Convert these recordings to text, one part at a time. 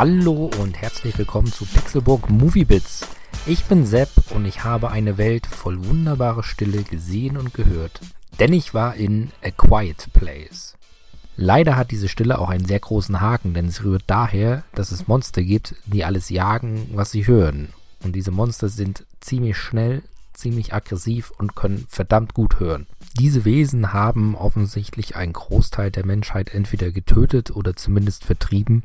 Hallo und herzlich willkommen zu Pixelburg Movie Bits. Ich bin Sepp und ich habe eine Welt voll wunderbarer Stille gesehen und gehört, denn ich war in A Quiet Place. Leider hat diese Stille auch einen sehr großen Haken, denn es rührt daher, dass es Monster gibt, die alles jagen, was sie hören. Und diese Monster sind ziemlich schnell, ziemlich aggressiv und können verdammt gut hören. Diese Wesen haben offensichtlich einen Großteil der Menschheit entweder getötet oder zumindest vertrieben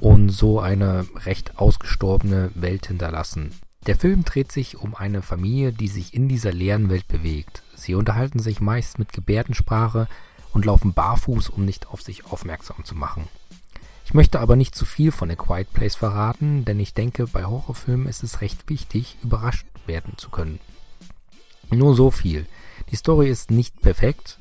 und so eine recht ausgestorbene Welt hinterlassen. Der Film dreht sich um eine Familie, die sich in dieser leeren Welt bewegt. Sie unterhalten sich meist mit Gebärdensprache und laufen barfuß, um nicht auf sich aufmerksam zu machen. Ich möchte aber nicht zu viel von A Quiet Place verraten, denn ich denke, bei Horrorfilmen ist es recht wichtig, überrascht werden zu können. Nur so viel. Die Story ist nicht perfekt.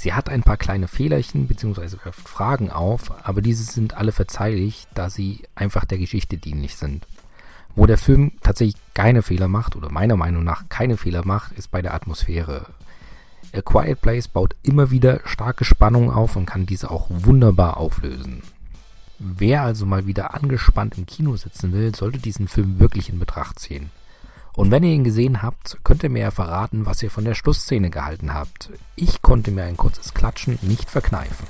Sie hat ein paar kleine Fehlerchen bzw. wirft Fragen auf, aber diese sind alle verzeihlich, da sie einfach der Geschichte dienlich sind. Wo der Film tatsächlich keine Fehler macht oder meiner Meinung nach keine Fehler macht, ist bei der Atmosphäre. A Quiet Place baut immer wieder starke Spannung auf und kann diese auch wunderbar auflösen. Wer also mal wieder angespannt im Kino sitzen will, sollte diesen Film wirklich in Betracht ziehen. Und wenn ihr ihn gesehen habt, könnt ihr mir ja verraten, was ihr von der Schlussszene gehalten habt. Ich konnte mir ein kurzes Klatschen nicht verkneifen.